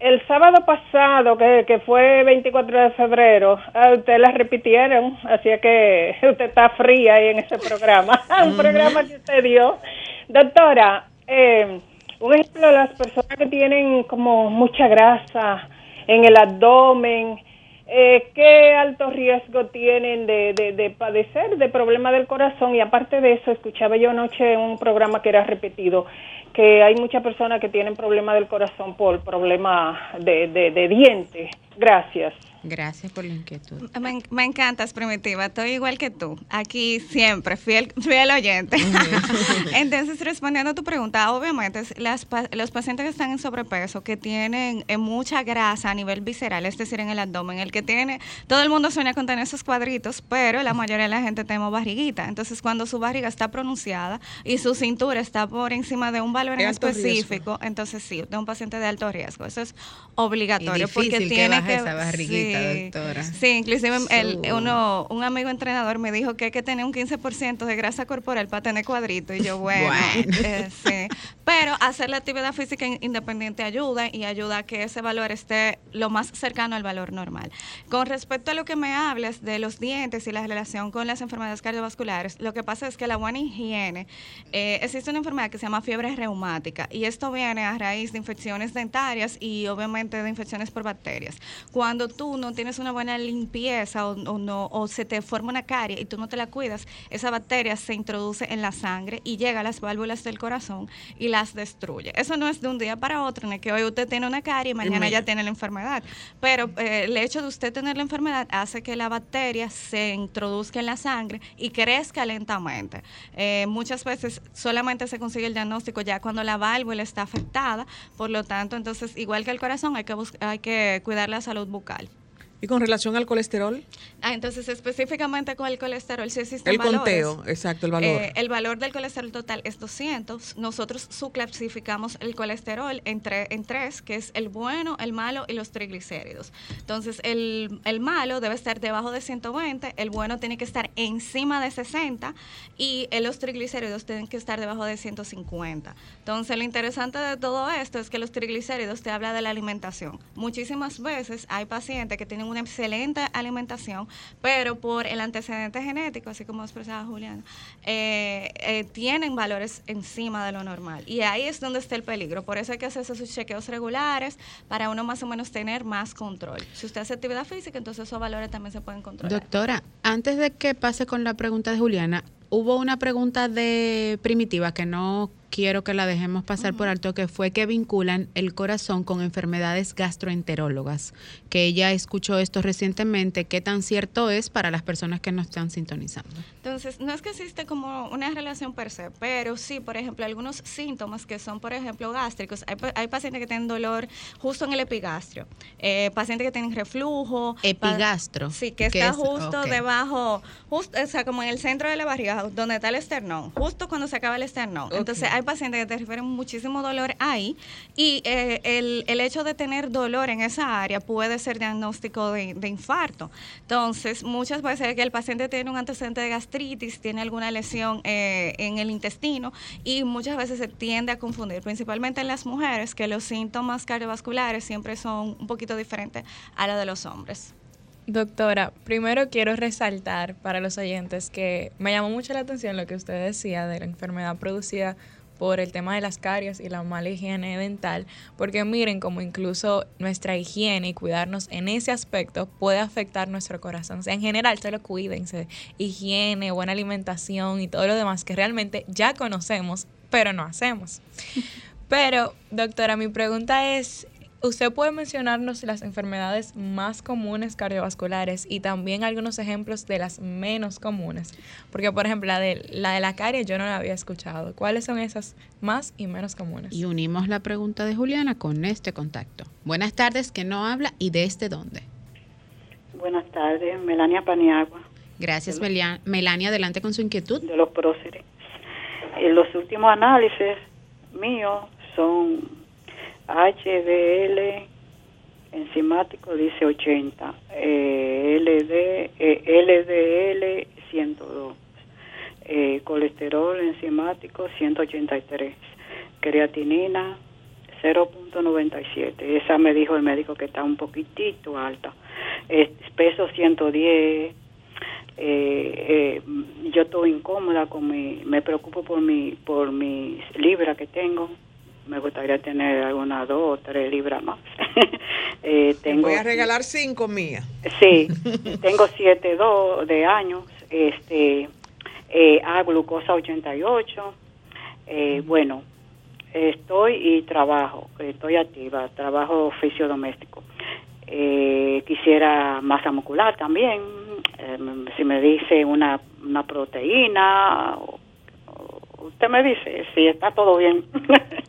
el sábado pasado, que, que fue 24 de febrero, a usted la repitieron, así es que usted está fría ahí en ese programa, un programa que usted dio. Doctora, eh, un ejemplo, las personas que tienen como mucha grasa en el abdomen, eh, ¿qué alto riesgo tienen de, de, de padecer de problema del corazón? Y aparte de eso, escuchaba yo anoche un programa que era repetido, que hay muchas personas que tienen problema del corazón por problema de, de dientes. Gracias. Gracias por la inquietud. Me, en- me encantas, Primitiva. Estoy igual que tú. Aquí siempre, fiel, fiel oyente. Entonces, respondiendo a tu pregunta, obviamente, las, pa- los pacientes que están en sobrepeso, que tienen eh, mucha grasa a nivel visceral, es decir, en el abdomen, el que tiene, todo el mundo sueña con tener esos cuadritos, pero la mayoría de la gente tenemos barriguita. Entonces, cuando su barriga está pronunciada y su cintura está por encima de un valor en específico, entonces sí, es un paciente de alto riesgo. Eso es obligatorio. Y porque difícil que esa barriguita, doctora. Sí, inclusive el- uno, un amigo entrenador me dijo que hay que tener un 15% de grasa corporal para tener cuadrito. Y yo, bueno, Bueno. eh, sí. Pero hacer la actividad física in- independiente ayuda y ayuda a que ese valor esté lo más cercano al valor normal. Con respecto a lo que me hablas de los dientes y la relación con las enfermedades cardiovasculares, lo que pasa es que la buena higiene, eh, existe una enfermedad que se llama fiebre reumática y esto viene a raíz de infecciones dentarias y obviamente de infecciones por bacterias. Cuando tú no tienes una buena limpieza o, o no, o se te forma una carie y tú no te la cuidas, esa bacteria se introduce en la sangre y llega a las válvulas del corazón y las destruye. Eso no es de un día para otro, ni que hoy usted tiene una carie y mañana ya tiene la enfermedad. Pero eh, el hecho de usted tener la enfermedad hace que la bacteria se introduzca en la sangre y crezca lentamente. Eh, muchas veces solamente se consigue el diagnóstico ya cuando la válvula está afectada, por lo tanto, entonces, igual que el corazón, hay que, hay que cuidar la salud bucal. Y con relación al colesterol, Ah, entonces, específicamente con el colesterol, si existen el valores. conteo, exacto, el valor. Eh, el valor del colesterol total es 200. Nosotros subclasificamos el colesterol en, tre- en tres, que es el bueno, el malo y los triglicéridos. Entonces, el, el malo debe estar debajo de 120, el bueno tiene que estar encima de 60 y eh, los triglicéridos tienen que estar debajo de 150. Entonces, lo interesante de todo esto es que los triglicéridos te habla de la alimentación. Muchísimas veces hay pacientes que tienen una excelente alimentación, pero por el antecedente genético, así como expresaba Juliana, eh, eh, tienen valores encima de lo normal. Y ahí es donde está el peligro. Por eso hay que hacerse sus chequeos regulares para uno más o menos tener más control. Si usted hace actividad física, entonces esos valores también se pueden controlar. Doctora, antes de que pase con la pregunta de Juliana, hubo una pregunta de Primitiva que no quiero que la dejemos pasar por alto, que fue que vinculan el corazón con enfermedades gastroenterólogas, que ella escuchó esto recientemente, qué tan cierto es para las personas que nos están sintonizando. Entonces, no es que existe como una relación per se, pero sí, por ejemplo, algunos síntomas que son, por ejemplo, gástricos. Hay, hay pacientes que tienen dolor justo en el epigastrio, eh, pacientes que tienen reflujo. Epigastro. Sí, que ¿Qué está es? justo debajo, justo, o sea, como en el centro de la barriga, donde está el esternón, justo cuando se acaba el esternón. Entonces, hay pacientes que te refieren muchísimo dolor ahí y eh, el, hecho de tener dolor en esa área puede ser diagnóstico de, de infarto. Entonces, muchas veces que el paciente tiene un antecedente de gastritis, tiene alguna lesión eh, en el intestino y muchas veces se tiende a confundir, principalmente en las mujeres, que los síntomas cardiovasculares siempre son un poquito diferentes a los de los hombres. Doctora, primero quiero resaltar para los oyentes que me llamó mucho la atención lo que usted decía de la enfermedad producida por el tema de las caries y la mala higiene dental, porque miren como incluso nuestra higiene y cuidarnos en ese aspecto puede afectar nuestro corazón. O sea, en general, solo cuídense, higiene, buena alimentación y todo lo demás que realmente ya conocemos, pero no hacemos. Pero, doctora, mi pregunta es, ¿Usted puede mencionarnos las enfermedades más comunes cardiovasculares y también algunos ejemplos de las menos comunes? Porque, por ejemplo, la de la, de la carie yo no la había escuchado. ¿Cuáles son esas más y menos comunes? Y unimos la pregunta de Juliana con este contacto. Buenas tardes, ¿que no habla y desde dónde? Buenas tardes, Melania Paniagua. Gracias, Melia- Melania. Adelante con su inquietud. de los próceres. Los últimos análisis míos son HDL enzimático, dice 80, eh, LD, eh, LDL 102, eh, colesterol enzimático 183, creatinina 0.97. Esa me dijo el médico que está un poquitito alta. Eh, peso 110, eh, eh, yo estoy incómoda con mi, me preocupo por mi, por mis libras que tengo. Me gustaría tener algunas dos o tres libras más. eh, Te voy a regalar cinco mías. Sí, tengo siete dos de años. Este, eh, a glucosa 88. Eh, bueno, estoy y trabajo, estoy activa, trabajo oficio doméstico. Eh, quisiera masa muscular también, eh, si me dice una, una proteína, o- o- usted me dice si está todo bien.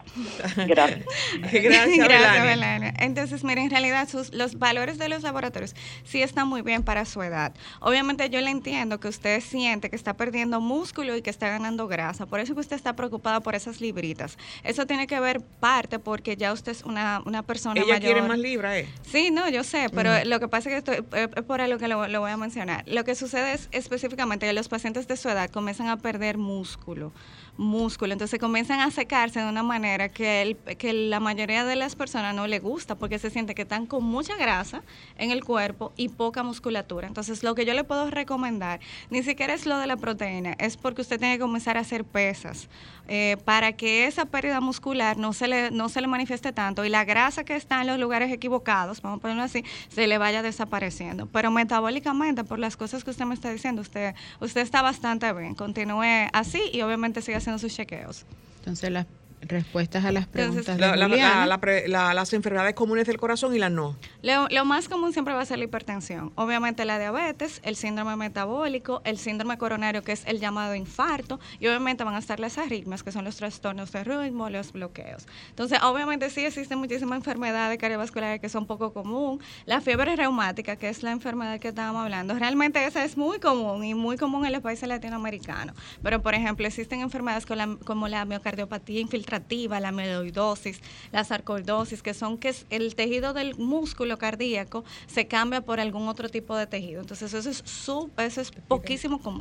Gracias. Gracias. Melania. Entonces, mire, en realidad sus, los valores de los laboratorios sí están muy bien para su edad. Obviamente yo le entiendo que usted siente que está perdiendo músculo y que está ganando grasa. Por eso que usted está preocupada por esas libritas. Eso tiene que ver parte porque ya usted es una, una persona Ella mayor. quiere más libras, ¿eh? Sí, no, yo sé, pero lo que pasa es que estoy, eh, es por algo que lo, lo voy a mencionar. Lo que sucede es específicamente que los pacientes de su edad comienzan a perder músculo, músculo, entonces comienzan a secarse de una manera que, el, que la mayoría de las personas no le gusta porque se siente que están con mucha grasa en el cuerpo y poca musculatura. Entonces, lo que yo le puedo recomendar, ni siquiera es lo de la proteína, es porque usted tiene que comenzar a hacer pesas eh, para que esa pérdida muscular no se, le, no se le manifieste tanto y la grasa que está en los lugares equivocados, vamos a ponerlo así, se le vaya desapareciendo. Pero metabólicamente, por las cosas que usted me está diciendo, usted, usted está bastante bien. Continúe así y obviamente siga haciendo sus chequeos. Entonces, las respuestas a las preguntas de La- la- Juliana. la- la pre- la- las enfermedades comunes del corazón y las no. Lo, lo más común siempre va a ser la hipertensión. Obviamente la diabetes, el síndrome metabólico, el síndrome coronario, que es el llamado infarto, y obviamente van a estar las arritmias, que son los trastornos de ritmo, los bloqueos. Entonces, obviamente sí existen muchísimas enfermedades cardiovasculares que son poco común. La fiebre reumática, que es la enfermedad que estábamos hablando, realmente esa es muy común y muy común en los países latinoamericanos. Pero, por ejemplo, existen enfermedades con la- como la miocardiopatía la amiloidosis, la sarcoidosis, que son que el tejido del músculo cardíaco se cambia por algún otro tipo de tejido. Entonces, eso es, su, eso es poquísimo común.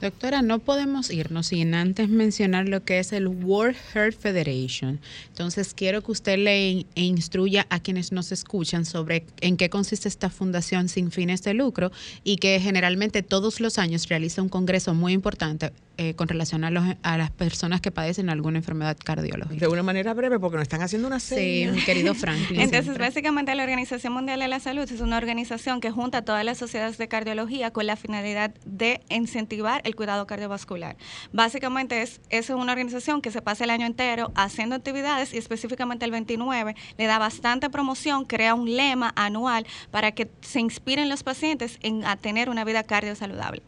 Doctora, no podemos irnos sin antes mencionar lo que es el World Heart Federation. Entonces, quiero que usted le e instruya a quienes nos escuchan sobre en qué consiste esta fundación sin fines de lucro y que generalmente todos los años realiza un congreso muy importante eh, con relación a, los, a las personas que padecen alguna enfermedad cardiológica. De una manera breve, porque nos están haciendo una Sí, serie. mi querido Franklin. Entonces, siempre. básicamente la Organización Mundial de la Salud es una organización que junta a todas las sociedades de cardiología con la finalidad de incentivar el cuidado cardiovascular. Básicamente es, es una organización que se pasa el año entero haciendo actividades y específicamente el 29 le da bastante promoción, crea un lema anual para que se inspiren los pacientes en a tener una vida cardiosaludable.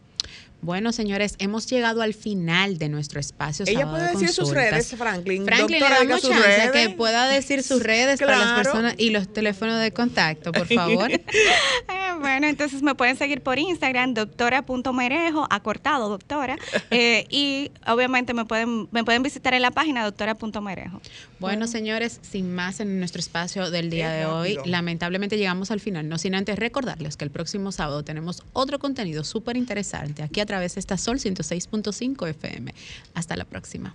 Bueno, señores, hemos llegado al final de nuestro espacio. Ella Sábado puede de decir sus redes, Franklin. Franklin, Doctora, le damos chance redes. que pueda decir sus redes para las personas y los teléfonos de contacto, por favor. Eh, bueno, entonces me pueden seguir por Instagram, doctora.merejo, acortado, doctora. eh, y obviamente me pueden, me pueden visitar en la página doctora.merejo. Bueno, señores, sin más en nuestro espacio del día Qué de hoy, lamentablemente llegamos al final, no sin antes recordarles que el próximo sábado tenemos otro contenido súper interesante aquí a través de esta Sol 106.5 FM. Hasta la próxima.